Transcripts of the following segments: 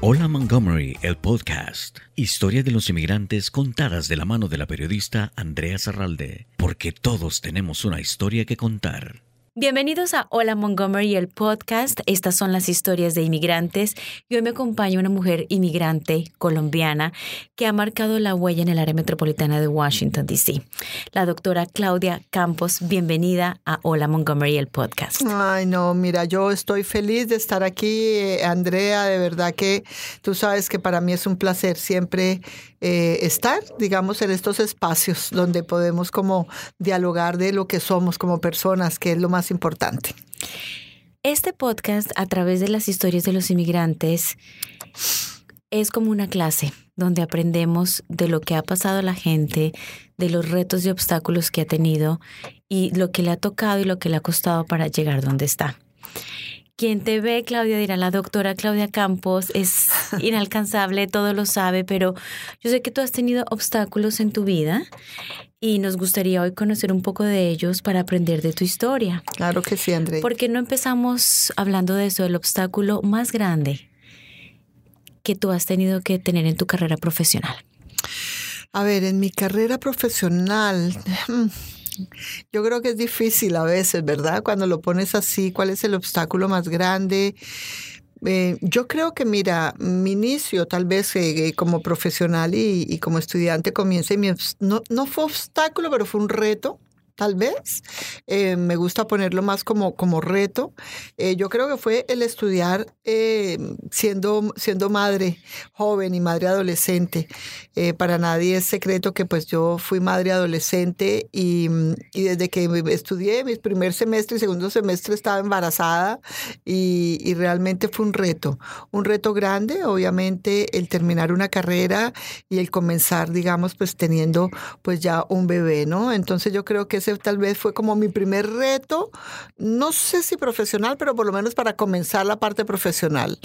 Hola Montgomery, el podcast. Historia de los inmigrantes contadas de la mano de la periodista Andrea Zarralde, porque todos tenemos una historia que contar. Bienvenidos a Hola Montgomery, el podcast. Estas son las historias de inmigrantes y hoy me acompaña una mujer inmigrante colombiana que ha marcado la huella en el área metropolitana de Washington, D.C. La doctora Claudia Campos, bienvenida a Hola Montgomery, el podcast. Ay, no, mira, yo estoy feliz de estar aquí, eh, Andrea, de verdad que tú sabes que para mí es un placer siempre eh, estar, digamos, en estos espacios donde podemos como dialogar de lo que somos como personas, que es lo más importante. Este podcast, a través de las historias de los inmigrantes, es como una clase donde aprendemos de lo que ha pasado a la gente, de los retos y obstáculos que ha tenido y lo que le ha tocado y lo que le ha costado para llegar donde está. Quien te ve, Claudia, dirá, la doctora Claudia Campos es inalcanzable, todo lo sabe, pero yo sé que tú has tenido obstáculos en tu vida y nos gustaría hoy conocer un poco de ellos para aprender de tu historia. Claro que sí, André. ¿Por qué no empezamos hablando de eso, el obstáculo más grande que tú has tenido que tener en tu carrera profesional? A ver, en mi carrera profesional, yo creo que es difícil a veces, ¿verdad? Cuando lo pones así, ¿cuál es el obstáculo más grande? Eh, yo creo que, mira, mi inicio tal vez eh, como profesional y, como estudiante comienza y mi, no, no fue obstáculo, pero fue un reto tal vez. Eh, me gusta ponerlo más como, como reto. Eh, yo creo que fue el estudiar eh, siendo, siendo madre joven y madre adolescente. para nadie es secreto que pues yo fui madre adolescente y, y, desde que estudié mi primer semestre y segundo semestre estaba embarazada y, y realmente fue un reto. Un reto grande, obviamente, el terminar una carrera y el comenzar, digamos, pues teniendo pues ya un bebé, ¿no? Entonces yo creo que ese tal vez fue como mi primer reto, no sé si profesional, pero por lo menos para comenzar la parte profesional.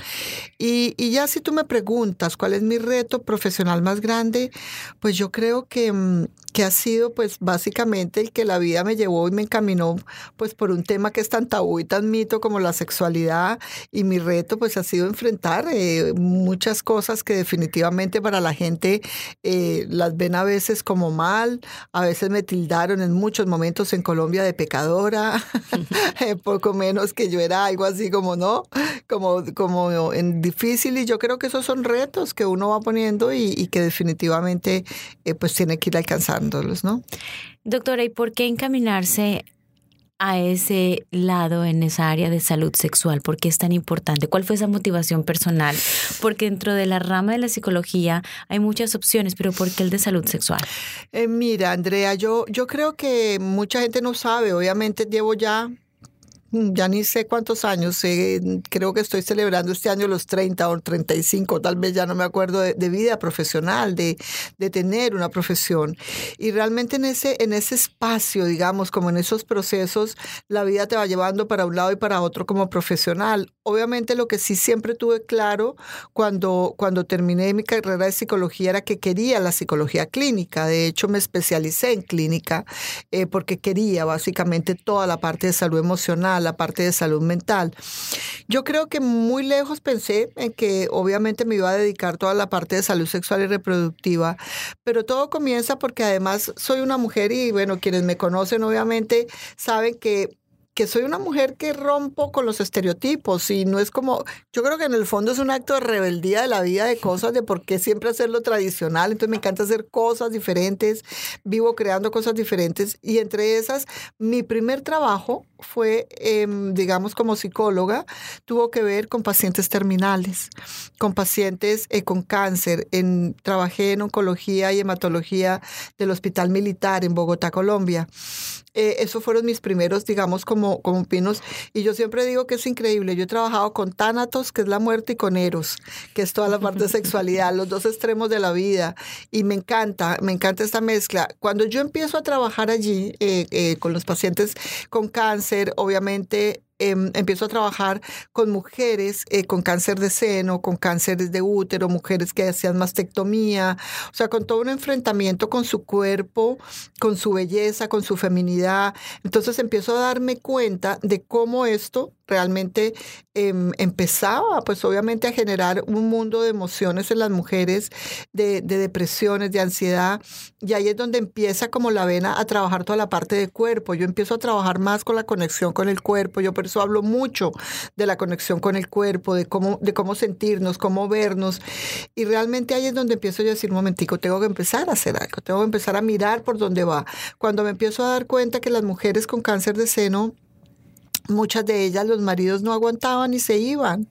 Y, ya si tú me preguntas cuál es mi reto profesional más grande, pues yo creo que, mm, que ha sido pues básicamente el que la vida me llevó y me encaminó pues por un tema que es tan tabú y tan mito como la sexualidad. Y mi reto pues ha sido enfrentar eh, muchas cosas que definitivamente para la gente eh, las ven a veces como mal, a veces me tildaron en muchos momentos en Colombia de pecadora, eh, poco menos que yo era algo así como, ¿no? Como, como en difícil. Y yo creo que esos son retos que uno va poniendo y, que definitivamente eh, pues tiene que ir ¿no? Doctora, ¿y por qué encaminarse a ese lado en esa área de salud sexual? ¿Por qué es tan importante? ¿Cuál fue esa motivación personal? Porque dentro de la rama de la psicología hay muchas opciones, pero ¿por qué el de salud sexual? Eh, mira, Andrea, yo, yo creo que mucha gente no sabe. Obviamente llevo ya ya ni sé cuántos años, creo que estoy celebrando este año los 30 o 35, tal vez ya no me acuerdo de, vida profesional, de, de, tener una profesión. Y realmente en ese, en ese espacio, digamos, como en esos procesos, la vida te va llevando para un lado y para otro como profesional. Obviamente lo que sí siempre tuve claro cuando, cuando terminé mi carrera de psicología era que quería la psicología clínica. De hecho, me especialicé en clínica eh, porque quería básicamente toda la parte de salud emocional la parte de salud mental. Yo creo que muy lejos pensé en que obviamente me iba a dedicar toda la parte de salud sexual y reproductiva, pero todo comienza porque además soy una mujer y bueno, quienes me conocen obviamente saben que que soy una mujer que rompo con los estereotipos y no es como, yo creo que en el fondo es un acto de rebeldía de la vida, de cosas, de por qué siempre hacer lo tradicional, entonces me encanta hacer cosas diferentes, vivo creando cosas diferentes y entre esas, mi primer trabajo fue, em, digamos, como psicóloga, tuvo que ver con pacientes terminales, con pacientes eh, con cáncer. En, trabajé en oncología y hematología del Hospital Militar en Bogotá, Colombia. Eh, esos fueron mis primeros, digamos, como, como pinos. Y yo siempre digo que es increíble. Yo he trabajado con tánatos, que es la muerte, y con eros, que es toda la parte de sexualidad, los dos extremos de la vida. Y me encanta, me encanta esta mezcla. Cuando yo empiezo a trabajar allí eh, eh, con los pacientes con cáncer, obviamente Em, empiezo a trabajar con mujeres eh, con cáncer de seno, con cánceres de útero, mujeres que hacían mastectomía, o sea, con todo un enfrentamiento con su cuerpo, con su belleza, con su feminidad. Entonces empiezo a darme cuenta de cómo esto realmente em, empezaba pues obviamente a generar un mundo de emociones en las mujeres, de, de, depresiones, de ansiedad, y ahí es donde empieza como la vena a trabajar toda la parte del cuerpo. Yo empiezo a trabajar más con la conexión con el cuerpo, yo por eso hablo mucho de la conexión con el cuerpo, de cómo, de cómo sentirnos, cómo vernos, y realmente ahí es donde empiezo yo a decir, un momentico, tengo que empezar a hacer algo, tengo que empezar a mirar por dónde va. Cuando me empiezo a dar cuenta que las mujeres con cáncer de seno Muchas de ellas los maridos no aguantaban y se iban,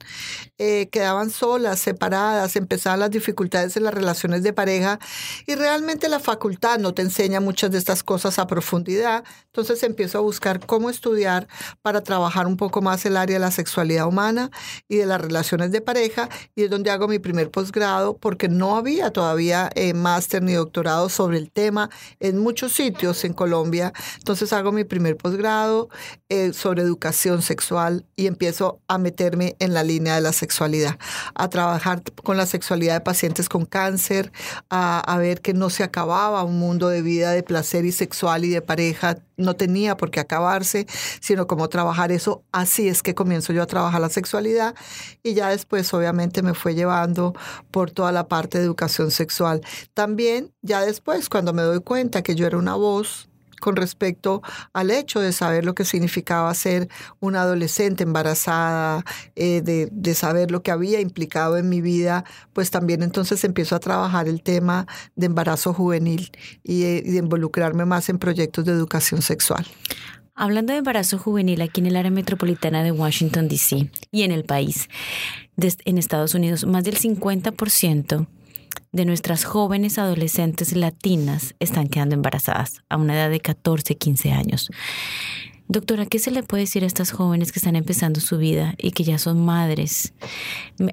eh, quedaban solas, separadas, empezaban las dificultades en las relaciones de pareja y realmente la facultad no te enseña muchas de estas cosas a profundidad. Entonces empiezo a buscar cómo estudiar para trabajar un poco más el área de la sexualidad humana y de las relaciones de pareja y es donde hago mi primer posgrado porque no había todavía eh, máster ni doctorado sobre el tema en muchos sitios en Colombia. Entonces hago mi primer posgrado eh, sobre educación sexual y empiezo a meterme en la línea de la sexualidad, a trabajar con la sexualidad de pacientes con cáncer, a, ver que no se acababa un mundo de vida de placer y sexual y de pareja, no tenía por qué acabarse, sino cómo trabajar eso. Así es que comienzo yo a trabajar la sexualidad y ya después obviamente me fue llevando por toda la parte de educación sexual. También ya después cuando me doy cuenta que yo era una voz, con respecto al hecho de saber lo que significaba ser una adolescente embarazada, eh, de, saber lo que había implicado en mi vida, pues también entonces empiezo a trabajar el tema de embarazo juvenil y, eh, de involucrarme más en proyectos de educación sexual. Hablando de embarazo juvenil aquí en el área metropolitana de Washington, D.C. y en el país, en Estados Unidos, más del 50% de nuestras jóvenes adolescentes latinas están quedando embarazadas a una edad de 14, 15 años. Doctora, ¿qué se le puede decir a estas jóvenes que están empezando su vida y que ya son madres?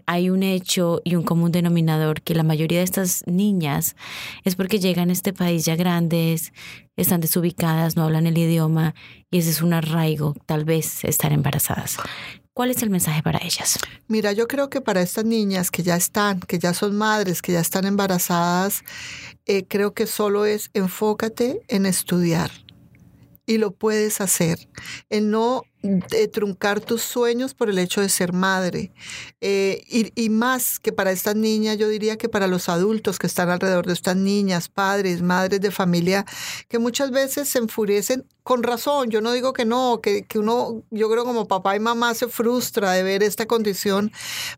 Hay un hecho y un común denominador que la mayoría de estas niñas es porque llegan a este país ya grandes, están desubicadas, no hablan el idioma y ese es un arraigo, tal vez estar embarazadas. ¿Cuál es el mensaje para ellas? Mira, yo creo que para estas niñas que ya están, que ya son madres, que ya están embarazadas, eh, creo que solo es enfócate en estudiar y lo puedes hacer. En no truncar tus sueños por el hecho de ser madre. Eh, y, y, más que para estas niñas, yo diría que para los adultos que están alrededor de estas niñas, padres, madres de familia, que muchas veces se enfurecen con razón. Yo no digo que no, que, que uno, yo creo como papá y mamá se frustra de ver esta condición,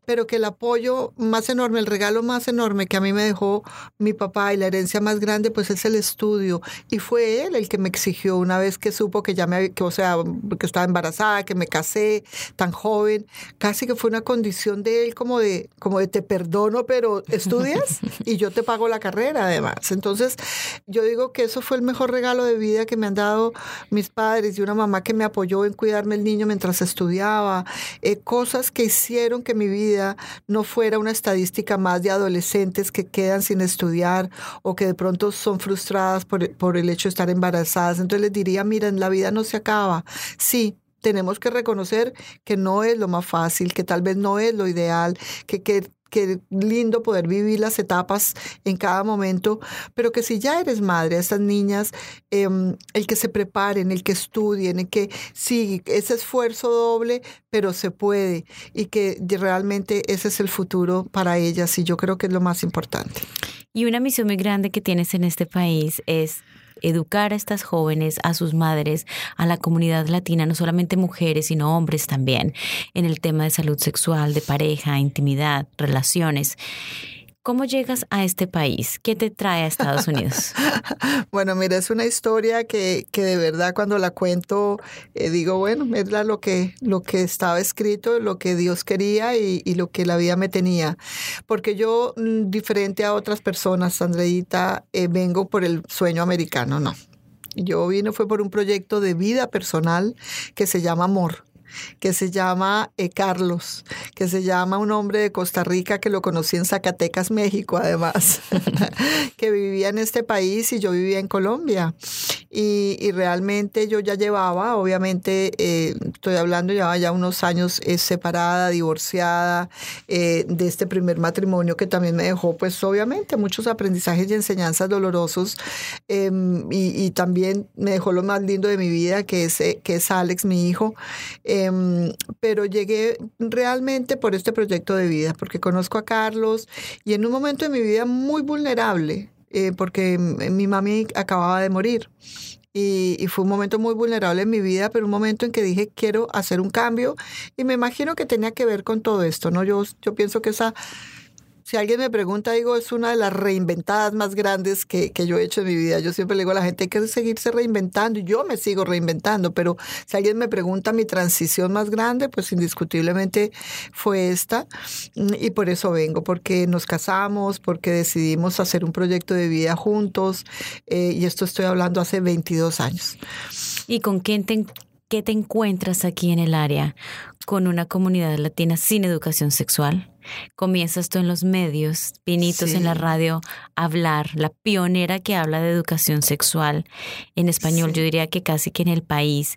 pero que el apoyo más enorme, el regalo más enorme que a mí me dejó mi papá y la herencia más grande, pues es el estudio. Y fue él el que me exigió una vez que supo que ya me, que, o sea, que estaba embarazada que me casé tan joven, casi que fue una condición de él como de, como de te perdono, pero estudias y yo te pago la carrera además. Entonces, yo digo que eso fue el mejor regalo de vida que me han dado mis padres y una mamá que me apoyó en cuidarme el niño mientras estudiaba, eh, cosas que hicieron que mi vida no fuera una estadística más de adolescentes que quedan sin estudiar o que de pronto son frustradas por, por el hecho de estar embarazadas. Entonces les diría, miren, la vida no se acaba. Sí, tenemos que reconocer que no es lo más fácil, que tal vez no es lo ideal, que, que qué lindo poder vivir las etapas en cada momento, pero que si ya eres madre a estas niñas, em, el que se preparen, el que estudien, el que sí, ese esfuerzo doble, pero se puede y que realmente ese es el futuro para ellas y yo creo que es lo más importante. Y una misión muy grande que tienes en este país es educar a estas jóvenes, a sus madres, a la comunidad latina, no solamente mujeres, sino hombres también, en el tema de salud sexual, de pareja, intimidad, relaciones. ¿Cómo llegas a este país? ¿Qué te trae a Estados Unidos? bueno, mira, es una historia que, que de verdad cuando la cuento eh, digo, bueno, es lo que, lo que estaba escrito, lo que Dios quería y, lo que la vida me tenía. Porque yo, mm, diferente a otras personas, Andreita, eh, vengo por el sueño americano, no. Yo vine fue por un proyecto de vida personal que se llama Amor que se llama eh, Carlos, que se llama un hombre de Costa Rica que lo conocí en Zacatecas, México, además, que vivía en este país y yo vivía en Colombia. y, realmente yo ya llevaba, obviamente, eh, estoy hablando, llevaba ya unos años eh, separada, divorciada de este primer matrimonio que también me dejó, pues obviamente, muchos aprendizajes y enseñanzas dolorosos em, y, también me dejó lo más lindo de mi vida, que es, que es Alex, mi hijo. Em, pero llegué realmente por este proyecto de vida, porque conozco a Carlos y en un momento de mi vida muy vulnerable, eh, porque mi mami acababa de morir. Y, y, fue un momento muy vulnerable en mi vida, pero un momento en que dije, quiero hacer un cambio. Y me imagino que tenía que ver con todo esto, ¿no? Yo, yo pienso que esa si alguien me pregunta, digo, es una de las reinventadas más grandes que, yo he hecho en mi vida. Yo siempre le digo a la gente, hay que seguirse reinventando y yo me sigo reinventando, pero si alguien me pregunta mi transición más grande, pues indiscutiblemente fue esta y por eso vengo, porque nos casamos, porque decidimos hacer un proyecto de vida juntos eh, y esto estoy hablando hace 22 años. ¿Y con quién te, qué te encuentras aquí en el área? ¿Con una comunidad latina sin educación sexual? comienzas tú en los medios, pinitos en la radio, a hablar, la pionera que habla de educación sexual en español, yo diría que casi que en el país.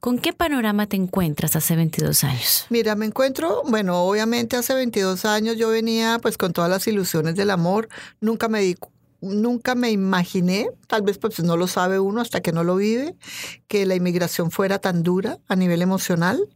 ¿Con qué panorama te encuentras hace 22 años? Mira, me encuentro, bueno, obviamente hace 22 años yo venía pues con todas las ilusiones del amor, nunca me di nunca me imaginé, tal vez pues no lo sabe uno hasta que no lo vive, que la inmigración fuera tan dura a nivel emocional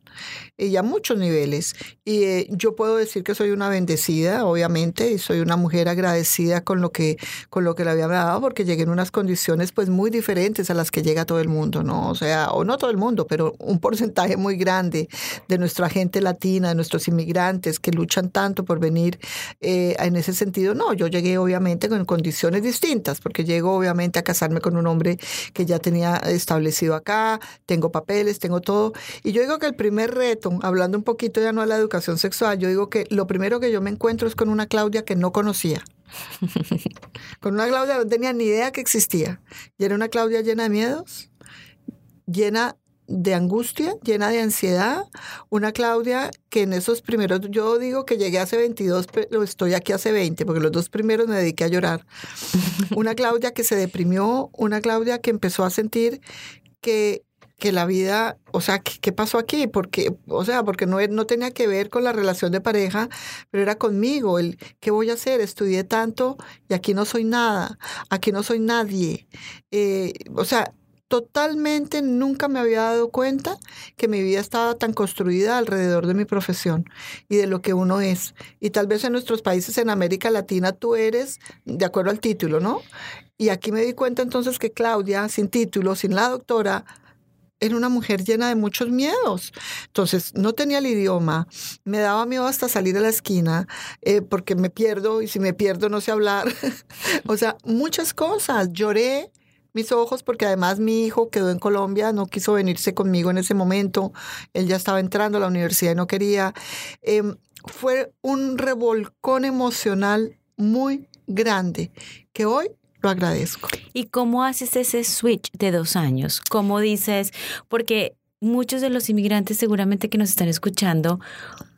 y a muchos niveles. Y eh, yo puedo decir que soy una bendecida, obviamente, y soy una mujer agradecida con lo que con lo que le había dado, porque llegué en unas condiciones pues muy diferentes a las que llega todo el mundo, ¿no? O sea, o no todo el mundo, pero un porcentaje muy grande de nuestra gente latina, de nuestros inmigrantes que luchan tanto por venir eh, en ese sentido. No, yo llegué obviamente con condiciones distintas, porque llego obviamente a casarme con un hombre que ya tenía establecido acá, tengo papeles, tengo todo. Y yo digo que el primer reto, hablando un poquito ya no de la educación sexual, yo digo que lo primero que yo me encuentro es con una Claudia que no conocía. con una Claudia no tenía ni idea que existía. Y era una Claudia llena de miedos, llena de angustia, llena de ansiedad. Una Claudia que en esos primeros, yo digo que llegué hace 22, pero estoy aquí hace 20, porque los dos primeros me dediqué a llorar. Una Claudia que se deprimió, una Claudia que empezó a sentir que que la vida, o sea, ¿qué, pasó aquí? Porque, o sea, porque no, no tenía que ver con la relación de pareja, pero era conmigo, el qué voy a hacer, estudié tanto y aquí no soy nada, aquí no soy nadie. Eh, o sea, totalmente nunca me había dado cuenta que mi vida estaba tan construida alrededor de mi profesión y de lo que uno es. Y tal vez en nuestros países en América Latina tú eres de acuerdo al título, ¿no? Y aquí me di cuenta entonces que Claudia, sin título, sin la doctora, era una mujer llena de muchos miedos. Entonces, no tenía el idioma, me daba miedo hasta salir a la esquina, eh, porque me pierdo y si me pierdo no sé hablar. o sea, muchas cosas. Lloré mis ojos porque además mi hijo quedó en Colombia, no quiso venirse conmigo en ese momento, él ya estaba entrando a la universidad y no quería. Em, fue un revolcón emocional muy grande que hoy lo agradezco. ¿Y cómo haces ese switch de dos años? ¿Cómo dices? Porque muchos de los inmigrantes seguramente que nos están escuchando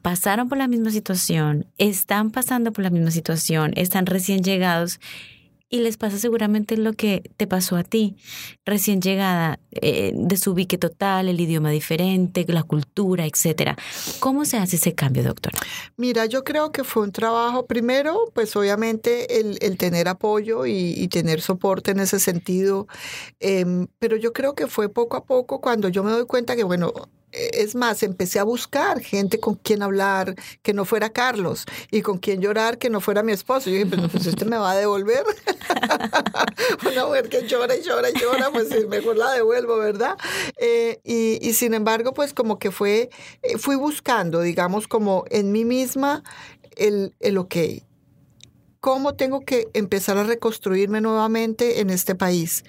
pasaron por la misma situación, están pasando por la misma situación, están recién llegados y les pasa seguramente lo que te pasó a ti, recién llegada, eh, desubique total, el idioma diferente, la cultura, etcétera. ¿Cómo se hace ese cambio, doctora? Mira, yo creo que fue un trabajo, primero, pues obviamente el, tener apoyo y, tener soporte en ese sentido, em, pero yo creo que fue poco a poco cuando yo me doy cuenta que, bueno, es más, empecé a buscar gente con quien hablar que no fuera Carlos y con quien llorar que no fuera mi esposo. Yo dije, pues, pues este me va a devolver. Una mujer que llora y llora y llora, pues mejor la devuelvo, ¿verdad? Eh, y, sin embargo, pues como que fue, eh, fui buscando, digamos, como en mí misma el, el ok cómo tengo que empezar a reconstruirme nuevamente en este país.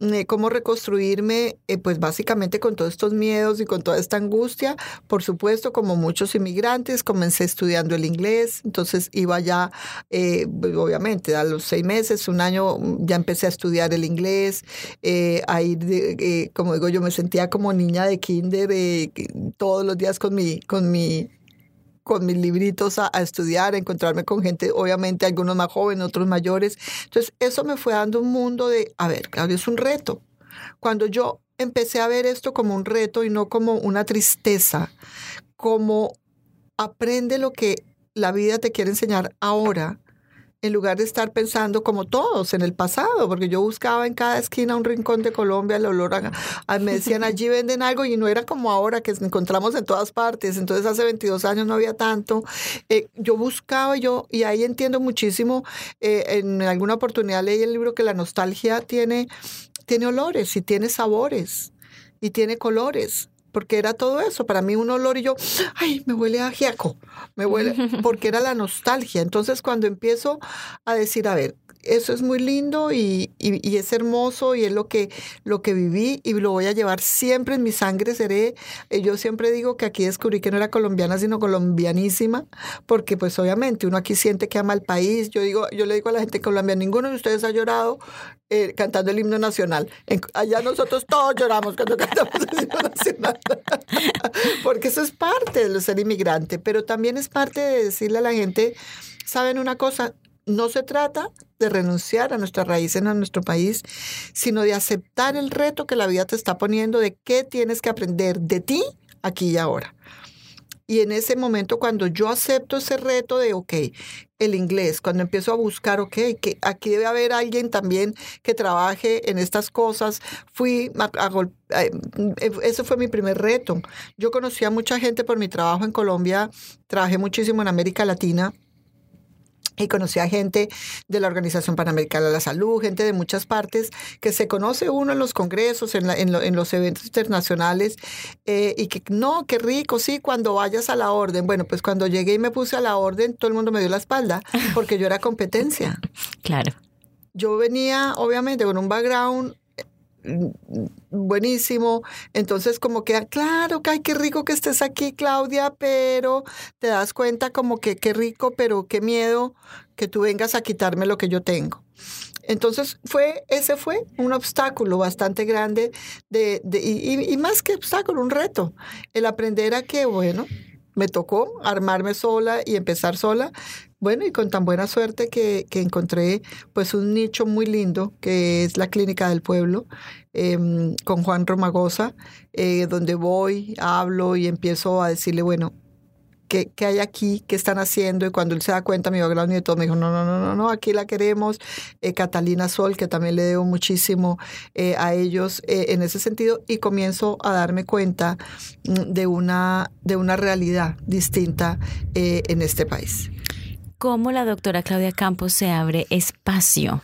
Eh, cómo reconstruirme, eh, pues básicamente con todos estos miedos y con toda esta angustia. Por supuesto, como muchos inmigrantes, comencé estudiando el inglés, entonces iba ya, eh, obviamente, a los seis meses, un año, ya empecé a estudiar el inglés. ahí, como digo, yo me sentía como niña de kinder todos los días con mi, con mi con mis libritos a, estudiar, a encontrarme con gente, obviamente algunos más jóvenes, otros mayores. Entonces, eso me fue dando un mundo de, a ver, Claudio, es un reto. Cuando yo empecé a ver esto como un reto y no como una tristeza, como aprende lo que la vida te quiere enseñar ahora, en lugar de estar pensando como todos en el pasado, porque yo buscaba en cada esquina un rincón de Colombia el olor a, me decían allí venden algo y no era como ahora que encontramos en todas partes, entonces hace 22 años no había tanto. Eh, yo buscaba yo y ahí entiendo muchísimo, eh, en alguna oportunidad leí el libro que la nostalgia tiene, tiene olores y tiene sabores y tiene colores porque era todo eso. Para mí un olor y yo, ay, me huele a giaco, me huele, porque era la nostalgia. Entonces cuando empiezo a decir, a ver, eso es muy lindo y, es hermoso y es lo que, lo que viví y lo voy a llevar siempre en mi sangre. Seré, eh, yo siempre digo que aquí descubrí que no era colombiana, sino colombianísima, porque pues obviamente uno aquí siente que ama el país. Yo digo, yo le digo a la gente colombiana, ninguno de ustedes ha llorado eh, cantando el himno nacional. allá nosotros todos lloramos cuando cantamos el himno nacional, porque eso es parte de ser inmigrante, pero también es parte de decirle a la gente, ¿saben una cosa? No se trata de renunciar a nuestras raíces en nuestro país, sino de aceptar el reto que la vida te está poniendo de qué tienes que aprender de ti aquí y ahora. Y en ese momento, cuando yo acepto ese reto de, ok, el inglés, cuando empiezo a buscar, ok, que aquí debe haber alguien también que trabaje en estas cosas, fui a, a, eso fue mi primer reto. Yo conocí a mucha gente por mi trabajo en Colombia, trabajé muchísimo en América Latina y conocí a gente de la Organización Panamericana de la Salud, gente de muchas partes, que se conoce uno en los congresos, en, en, los eventos internacionales, eh, y que no, qué rico, sí, cuando vayas a la orden. Bueno, pues cuando llegué y me puse a la orden, todo el mundo me dio la espalda, porque yo era competencia. Claro. Yo venía, obviamente, con un background buenísimo. Entonces, como que, claro, que ay, qué rico que estés aquí, Claudia, pero te das cuenta como que qué rico, pero qué miedo que tú vengas a quitarme lo que yo tengo. Entonces, fue, ese fue un obstáculo bastante grande de, de y, y más que obstáculo, un reto. El aprender a que, bueno, me tocó armarme sola y empezar sola. Bueno, y con tan buena suerte que, encontré pues un nicho muy lindo, que es la Clínica del Pueblo, em, con Juan Romagosa, eh, donde voy, hablo y empiezo a decirle, bueno, ¿Qué, hay aquí? ¿Qué están haciendo? Y cuando él se da cuenta, mi background y todo, me dijo, no, no, no, no, no, aquí la queremos. Eh, Catalina Sol, que también le debo muchísimo eh, a ellos eh, en ese sentido, y comienzo a darme cuenta mm, de una, de una realidad distinta en este país. ¿Cómo la doctora Claudia Campos se abre espacio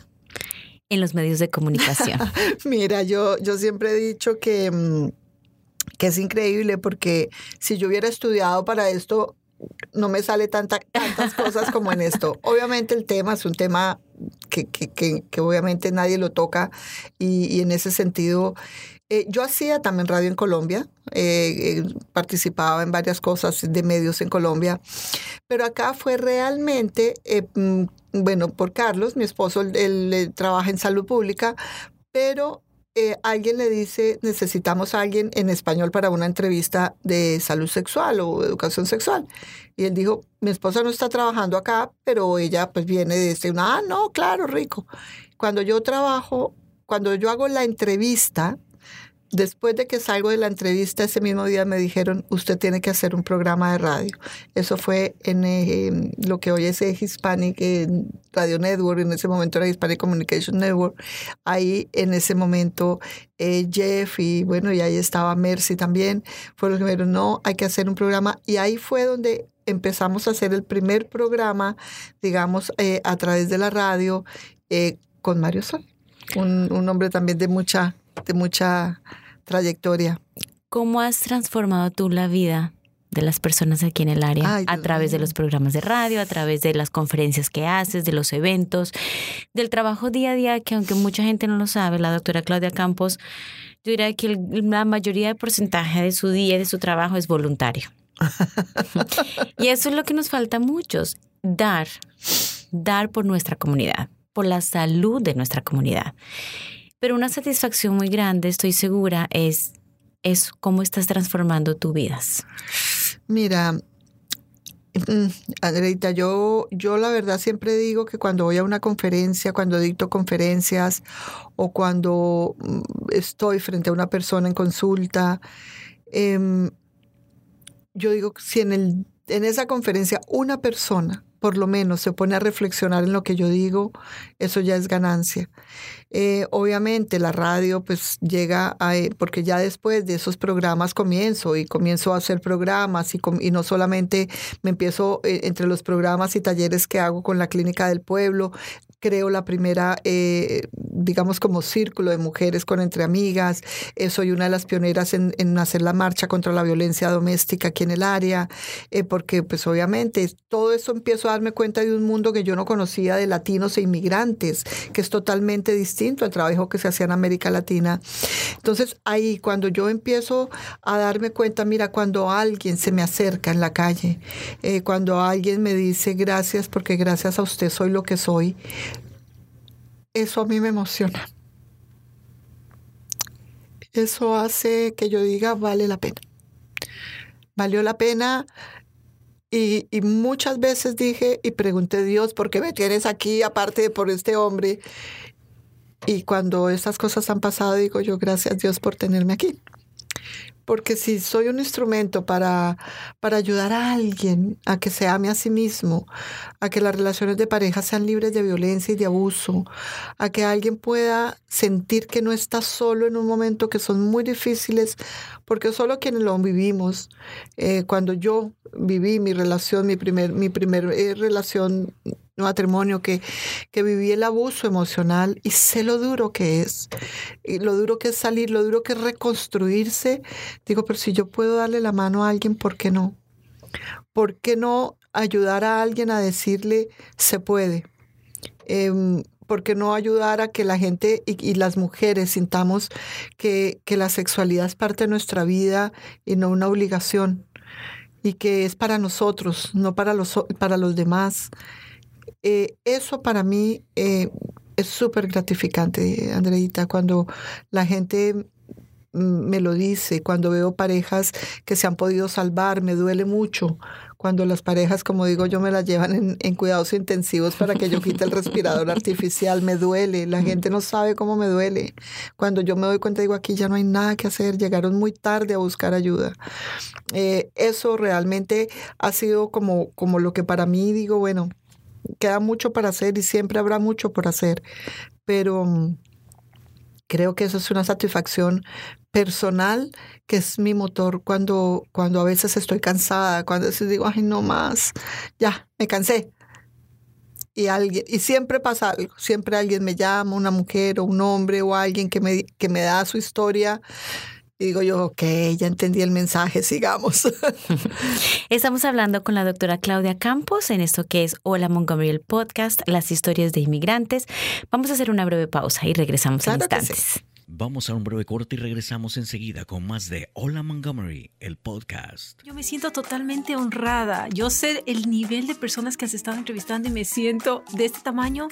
en los medios de comunicación? Mira, yo, yo siempre he dicho que mm, que es increíble porque si yo hubiera estudiado para esto, no me sale tanta, tantas cosas como en esto. Obviamente el tema es un tema que, que, que, obviamente nadie lo toca y, en ese sentido eh, yo hacía también radio en Colombia, eh, eh, participaba en varias cosas de medios en Colombia, pero acá fue realmente, mm, bueno, por Carlos, mi esposo, él trabaja en salud pública, pero eh, alguien le dice, necesitamos a alguien en español para una entrevista de salud sexual o educación sexual. Y él dijo, mi esposa no está trabajando acá, pero ella pues viene de este, ah, no, claro, rico. Cuando yo trabajo, cuando yo hago la entrevista, Después de que salgo de la entrevista, ese mismo día me dijeron, usted tiene que hacer un programa de radio. Eso fue en eh, lo que hoy es Hispanic Radio Network, en ese momento era Hispanic Communication Network. Ahí en ese momento eh, Jeff y bueno, y ahí estaba Mercy también, fueron los que dijeron, no, hay que hacer un programa. Y ahí fue donde empezamos a hacer el primer programa, digamos, eh, a través de la radio con Mario Sol, un, un hombre también de mucha, de mucha trayectoria. ¿Cómo has transformado tú la vida de las personas aquí en el área a través de los programas de radio, a través de las conferencias que haces, de los eventos, del trabajo día a día, que aunque mucha gente no lo sabe, la doctora Claudia Campos, yo diría que la mayoría de porcentaje de su día y de su trabajo es voluntario. y eso es lo que nos falta a muchos, dar, dar por nuestra comunidad, por la salud de nuestra comunidad. Pero una satisfacción muy grande, estoy segura, es, es cómo estás transformando tu vidas. Mira, Mm, Andreita, yo, yo la verdad siempre digo que cuando voy a una conferencia, cuando dicto conferencias o cuando mm, estoy frente a una persona en consulta, em, yo digo, si en, el, en esa conferencia una persona por lo menos se pone a reflexionar en lo que yo digo, eso ya es ganancia. Eh, obviamente la radio pues llega a, eh, porque ya después de esos programas comienzo y comienzo a hacer programas y, y no solamente me empiezo eh, entre los programas y talleres que hago con la Clínica del Pueblo, creo la primera, eh, digamos, como círculo de mujeres con entre amigas. Eh, soy una de las pioneras en, hacer la marcha contra la violencia doméstica aquí en el área, eh, porque pues obviamente todo eso empiezo a darme cuenta de un mundo que yo no conocía de latinos e inmigrantes, que es totalmente distinto al trabajo que se hacía en América Latina. Entonces ahí cuando yo empiezo a darme cuenta, mira, cuando alguien se me acerca en la calle, cuando alguien me dice gracias porque gracias a usted soy lo que soy, eso a mí me emociona. Eso hace que yo diga, vale la pena. Valió la pena y, muchas veces dije y pregunté, Dios, ¿por qué me tienes aquí aparte de por este hombre? Y cuando estas cosas han pasado, digo yo, gracias Dios por tenerme aquí porque si soy un instrumento para, para ayudar a alguien a que se ame a sí mismo, a que las relaciones de pareja sean libres de violencia y de abuso, a que alguien pueda sentir que no está solo en un momento que son muy difíciles, porque solo quienes lo vivimos, eh, cuando yo viví mi relación, mi primer, mi primer eh, relación matrimonio, que, que viví el abuso emocional y sé lo duro que es, y lo duro que es salir, lo duro que es reconstruirse. Digo, pero si yo puedo darle la mano a alguien, ¿por qué no? ¿Por qué no ayudar a alguien a decirle se puede? Em, ¿Por qué no ayudar a que la gente y, las mujeres sintamos que, que la sexualidad es parte de nuestra vida y no una obligación? y que es para nosotros, no para los, para los demás. Eh, eso para mí eh, es súper gratificante, Andreita, cuando la gente me lo dice, cuando veo parejas que se han podido salvar, me duele mucho. Cuando las parejas, como digo yo, me las llevan en, cuidados intensivos para que yo quite el respirador artificial, me duele. La gente no sabe cómo me duele. Cuando yo me doy cuenta, digo, aquí ya no hay nada que hacer, llegaron muy tarde a buscar ayuda. Eh, eso realmente ha sido como, como lo que para mí digo, bueno, queda mucho para hacer y siempre habrá mucho por hacer, pero mm, creo que eso es una satisfacción personal que es mi motor cuando, cuando a veces estoy cansada, cuando digo, ay, no más, ya, me cansé. Y, alguien, y siempre pasa algo, siempre alguien me llama, una mujer o un hombre o alguien que me, que me da su historia y digo yo, ok, ya entendí el mensaje, sigamos. Estamos hablando con la doctora Claudia Campos en esto que es Hola Montgomery, el podcast, las historias de inmigrantes. Vamos a hacer una breve pausa y regresamos en instantes. Vamos a un breve corte y regresamos enseguida con más de Hola Montgomery, el podcast. Yo me siento totalmente honrada. Yo sé el nivel de personas que has estado entrevistando y me siento de este tamaño,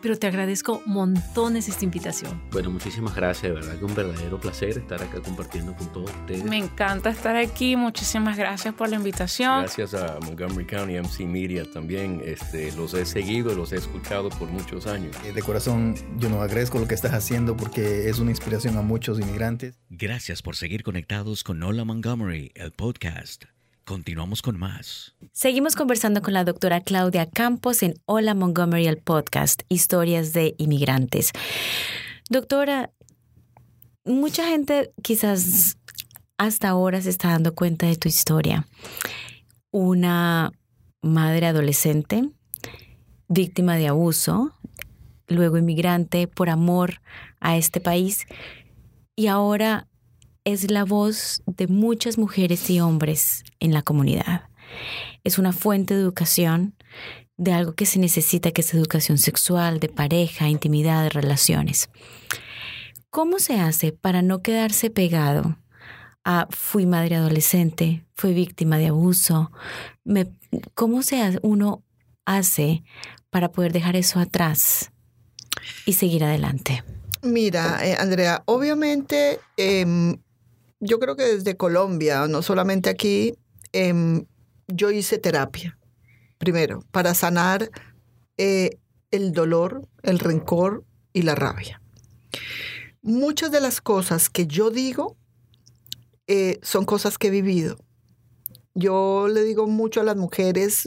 pero te agradezco montones esta invitación. Bueno, muchísimas gracias. De verdad que un verdadero placer estar acá compartiendo con todos ustedes. Me encanta estar aquí. Muchísimas gracias por la invitación. Gracias a Montgomery County MC Media también. Este, los he seguido, los he escuchado por muchos años. De corazón, yo no agradezco lo que estás haciendo porque es una inspiración inspiración a muchos inmigrantes. Gracias por seguir conectados con Hola Montgomery, el podcast. Continuamos con más. Seguimos conversando con la doctora Claudia Campos en Hola Montgomery, el podcast, historias de inmigrantes. Doctora, mucha gente quizás hasta ahora se está dando cuenta de tu historia. Una madre adolescente, víctima de abuso, luego inmigrante por amor a este país y ahora es la voz de muchas mujeres y hombres en la comunidad. Es una fuente de educación de algo que se necesita, que es educación sexual, de pareja, intimidad, de relaciones. ¿Cómo se hace para no quedarse pegado a fui madre adolescente, fui víctima de abuso? ¿Cómo se uno hace para poder dejar eso atrás y seguir adelante? Mira, eh, Andrea, obviamente em, yo creo que desde Colombia, no solamente aquí, em, yo hice terapia. primero, para sanar eh, el dolor, el rencor y la rabia. Muchas de las cosas que yo digo eh, son cosas que he vivido. Yo le digo mucho a las mujeres,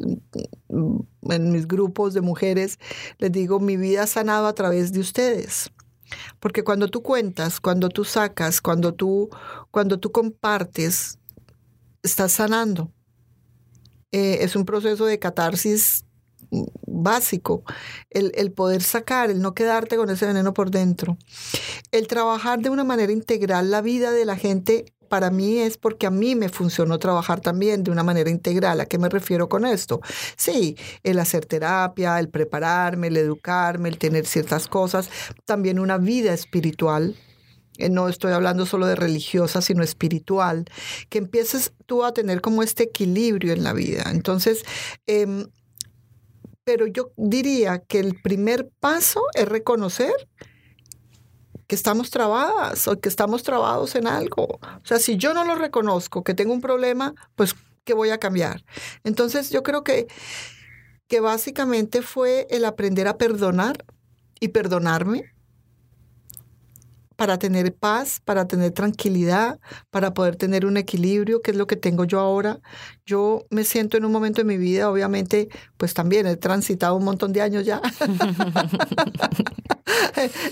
en mis grupos de mujeres, les digo, mi vida ha sanado a través de ustedes. Porque cuando tú cuentas, cuando tú sacas, cuando tú, cuando tú compartes, estás sanando. Eh, es un proceso de catarsis básico, el, el, poder sacar, el no quedarte con ese veneno por dentro, el trabajar de una manera integral la vida de la gente para mí es porque a mí me funcionó trabajar también de una manera integral. ¿A qué me refiero con esto? Sí, el hacer terapia, el prepararme, el educarme, el tener ciertas cosas, también una vida espiritual. Eh, no estoy hablando solo de religiosa, sino espiritual, que empieces tú a tener como este equilibrio en la vida. Entonces, em, pero yo diría que el primer paso es reconocer que estamos trabadas o que estamos trabados en algo. O sea, si yo no lo reconozco, que tengo un problema, pues, ¿qué voy a cambiar? Entonces, yo creo que, que básicamente fue el aprender a perdonar y perdonarme para tener paz, para tener tranquilidad, para poder tener un equilibrio, que es lo que tengo yo ahora. Yo me siento en un momento de mi vida, obviamente, pues también he transitado un montón de años ya.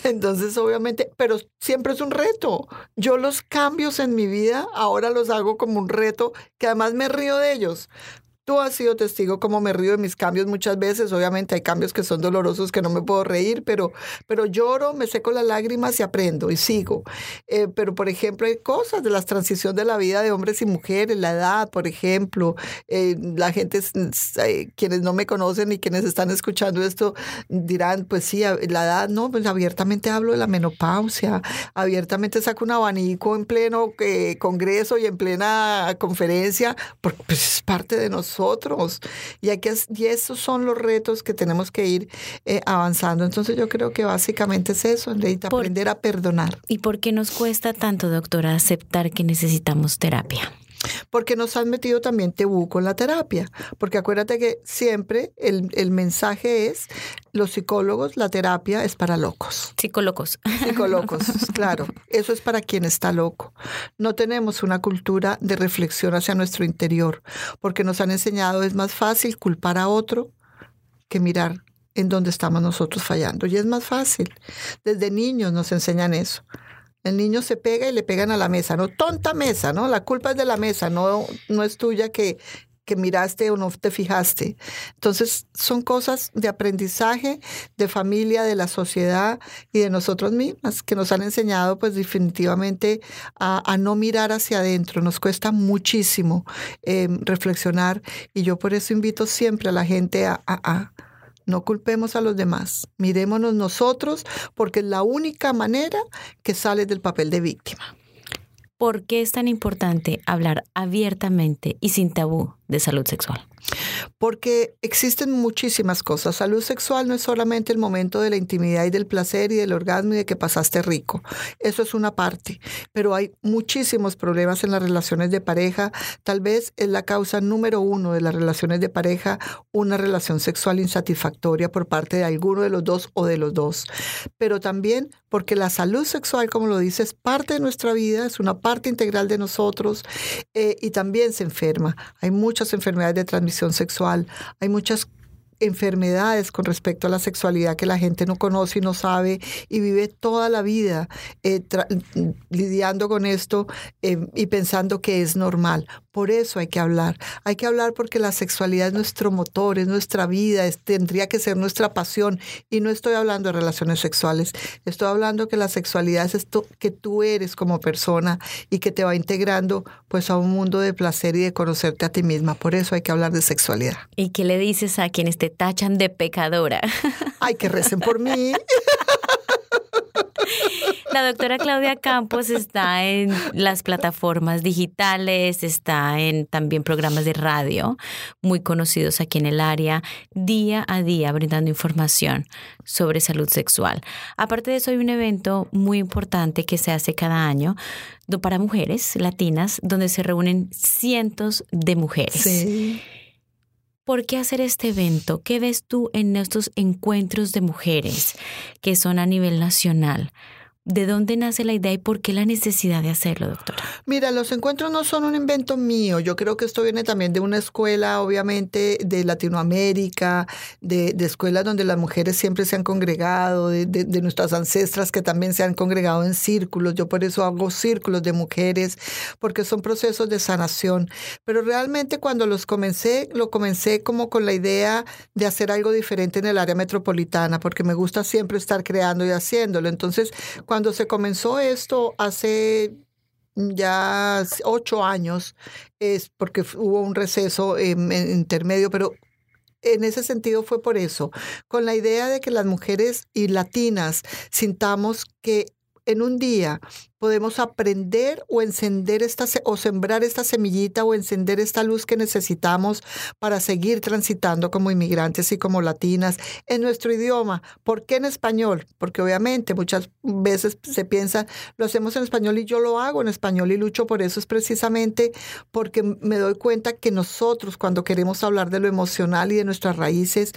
Entonces, obviamente, pero siempre es un reto. Yo los cambios en mi vida ahora los hago como un reto, que además me río de ellos, Tú has sido testigo como me río de mis cambios muchas veces. Obviamente hay cambios que son dolorosos que no me puedo reír, pero, pero lloro, me seco las lágrimas y aprendo y sigo. Eh, pero, por ejemplo, hay cosas de las transiciones de la vida de hombres y mujeres, la edad, por ejemplo. Eh, la gente, eh, quienes no me conocen y quienes están escuchando esto, dirán, pues sí, la edad, no, pues abiertamente hablo de la menopausia, abiertamente saco un abanico en pleno congreso y en plena conferencia, porque pues, es parte de nosotros nosotros. Y, y esos son los retos que tenemos que ir eh, avanzando. Entonces yo creo que básicamente es eso, aprender a perdonar. ¿Y por qué nos cuesta tanto, doctora, aceptar que necesitamos terapia? Porque nos han metido también tebú con la terapia. Porque acuérdate que siempre el, el mensaje es, los psicólogos, la terapia es para locos. Psicólogos. Psicólogos, claro. Eso es para quien está loco. No tenemos una cultura de reflexión hacia nuestro interior, porque nos han enseñado es más fácil culpar a otro que mirar en dónde estamos nosotros fallando. Y es más fácil. Desde niños nos enseñan eso. El niño se pega y le pegan a la mesa, ¿no? Tonta mesa, ¿no? La culpa es de la mesa, no, no es tuya que, que miraste o no te fijaste. Entonces, son cosas de aprendizaje, de familia, de la sociedad y de nosotros mismas que nos han enseñado, pues definitivamente, a, no mirar hacia adentro. Nos cuesta muchísimo em, reflexionar y yo por eso invito siempre a la gente a no culpemos a los demás, mirémonos nosotros porque es la única manera que sale del papel de víctima. ¿Por qué es tan importante hablar abiertamente y sin tabú de salud sexual? Porque existen muchísimas cosas. Salud sexual no es solamente el momento de la intimidad y del placer y del orgasmo y de que pasaste rico. Eso es una parte. Pero hay muchísimos problemas en las relaciones de pareja. Tal vez es la causa número uno de las relaciones de pareja una relación sexual insatisfactoria por parte de alguno de los dos o de los dos. Pero también porque la salud sexual, como lo dices, es parte de nuestra vida, es una parte integral de nosotros eh, y también se enferma. Hay muchas enfermedades de transmisión sexual. Hay muchas enfermedades con respecto a la sexualidad que la gente no conoce y no sabe y vive toda la vida eh, lidiando con esto eh, y pensando que es normal. Por eso hay que hablar. Hay que hablar porque la sexualidad es nuestro motor, es nuestra vida, tendría que ser nuestra pasión. Y no estoy hablando de relaciones sexuales, estoy hablando que la sexualidad es esto que tú eres como persona y que te va integrando pues a un mundo de placer y de conocerte a ti misma. Por eso hay que hablar de sexualidad. ¿Y qué le dices a quienes te tachan de pecadora? Ay, que recen por mí. La doctora Claudia Campos está en las plataformas digitales, está en también programas de radio muy conocidos aquí en el área, día a día brindando información sobre salud sexual. Aparte de eso, hay un evento muy importante que se hace cada año para mujeres latinas, donde se reúnen cientos de mujeres. Sí ¿Por qué hacer este evento? ¿Qué ves tú en estos encuentros de mujeres que son a nivel nacional? ¿De dónde nace la idea y por qué la necesidad de hacerlo, doctora? Mira, los encuentros no son un invento mío. Yo creo que esto viene también de una escuela, obviamente, de Latinoamérica, de, de escuelas donde las mujeres siempre se han congregado, de, de, nuestras ancestras que también se han congregado en círculos. Yo por eso hago círculos de mujeres, porque son procesos de sanación. Pero realmente cuando los comencé, lo comencé como con la idea de hacer algo diferente en el área metropolitana, porque me gusta siempre estar creando y haciéndolo. Entonces, cuando se comenzó esto hace ya ocho años, es porque hubo un receso en, en intermedio, pero en ese sentido fue por eso, con la idea de que las mujeres y latinas sintamos que en un día podemos aprender o encender esta o sembrar esta semillita o encender esta luz que necesitamos para seguir transitando como inmigrantes y como latinas en nuestro idioma. ¿Por qué en español? Porque obviamente muchas veces se piensa, lo hacemos en español y yo lo hago en español y lucho por eso es precisamente porque me doy cuenta que nosotros cuando queremos hablar de lo emocional y de nuestras raíces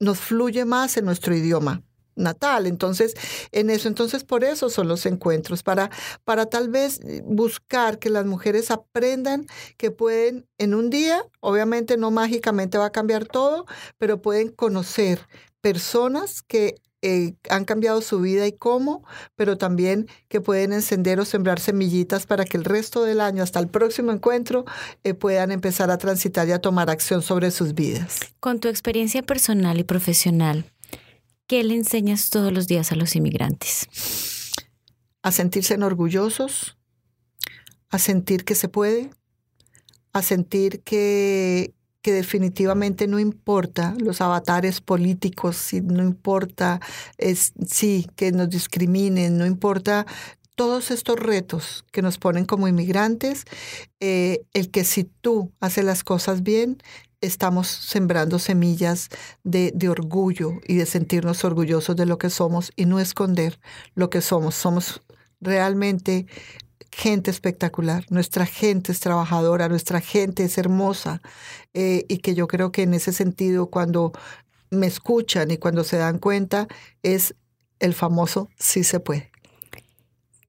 nos fluye más en nuestro idioma natal. Entonces, en eso, entonces por eso son los encuentros, para, para tal vez buscar que las mujeres aprendan que pueden en un día, obviamente no mágicamente va a cambiar todo, pero pueden conocer personas que eh, han cambiado su vida y cómo, pero también que pueden encender o sembrar semillitas para que el resto del año, hasta el próximo encuentro, eh, puedan empezar a transitar y a tomar acción sobre sus vidas. Con tu experiencia personal y profesional, ¿Qué le enseñas todos los días a los inmigrantes? A sentirse orgullosos, a sentir que se puede, a sentir que, que definitivamente no importa los avatares políticos, no importa, es, sí, que nos discriminen, no importa todos estos retos que nos ponen como inmigrantes, eh, el que si tú haces las cosas bien, estamos sembrando semillas de, de, orgullo y de sentirnos orgullosos de lo que somos y no esconder lo que somos. Somos realmente gente espectacular, nuestra gente es trabajadora, nuestra gente es hermosa eh, y que yo creo que en ese sentido cuando me escuchan y cuando se dan cuenta es el famoso sí se puede.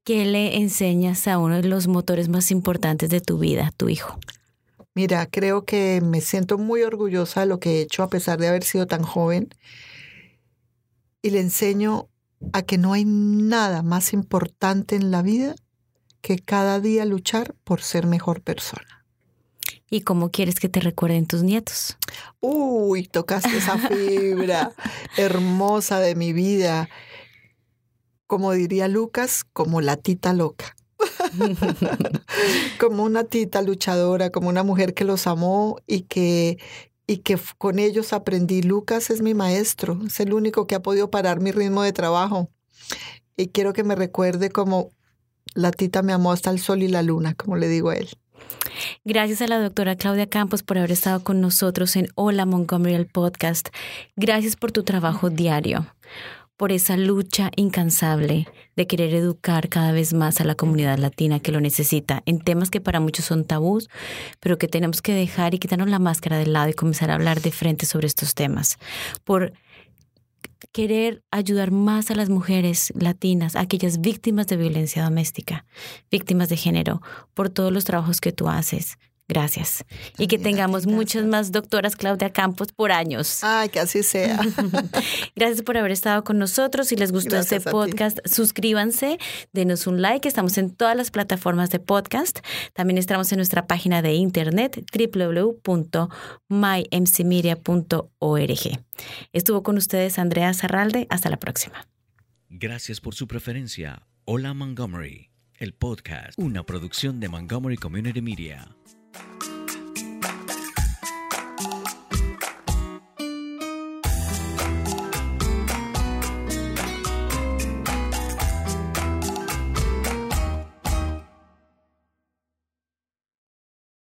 ¿Qué le enseñas a uno de los motores más importantes de tu vida, tu hijo? Mira, creo que me siento muy orgullosa de lo que he hecho a pesar de haber sido tan joven. Y le enseño a que no hay nada más importante en la vida que cada día luchar por ser mejor persona. ¿Y cómo quieres que te recuerden tus nietos? Uy, tocaste esa fibra hermosa de mi vida. Como diría Lucas, como la tita loca. como una tita luchadora, como una mujer que los amó y que, y que con ellos aprendí. Lucas es mi maestro, es el único que ha podido parar mi ritmo de trabajo. Y quiero que me recuerde como la tita me amó hasta el sol y la luna, como le digo a él. Gracias a la doctora Claudia Campos por haber estado con nosotros en Hola Montgomery, el podcast. Gracias por tu trabajo diario por esa lucha incansable de querer educar cada vez más a la comunidad latina que lo necesita en temas que para muchos son tabús, pero que tenemos que dejar y quitarnos la máscara del lado y comenzar a hablar de frente sobre estos temas. Por querer ayudar más a las mujeres latinas, aquellas víctimas de violencia doméstica, víctimas de género, por todos los trabajos que tú haces, Gracias. Y que tengamos muchas más doctoras Claudia Campos por años. Ay, que así sea. Gracias por haber estado con nosotros. Si les gustó Gracias este podcast, suscríbanse, denos un like. Estamos en todas las plataformas de podcast. También estamos en nuestra página de internet www.mymcmedia.org. Estuvo con ustedes Andrea Zarralde. Hasta la próxima. Gracias por su preferencia. Hola Montgomery, el podcast, una producción de Montgomery Community Media. thank you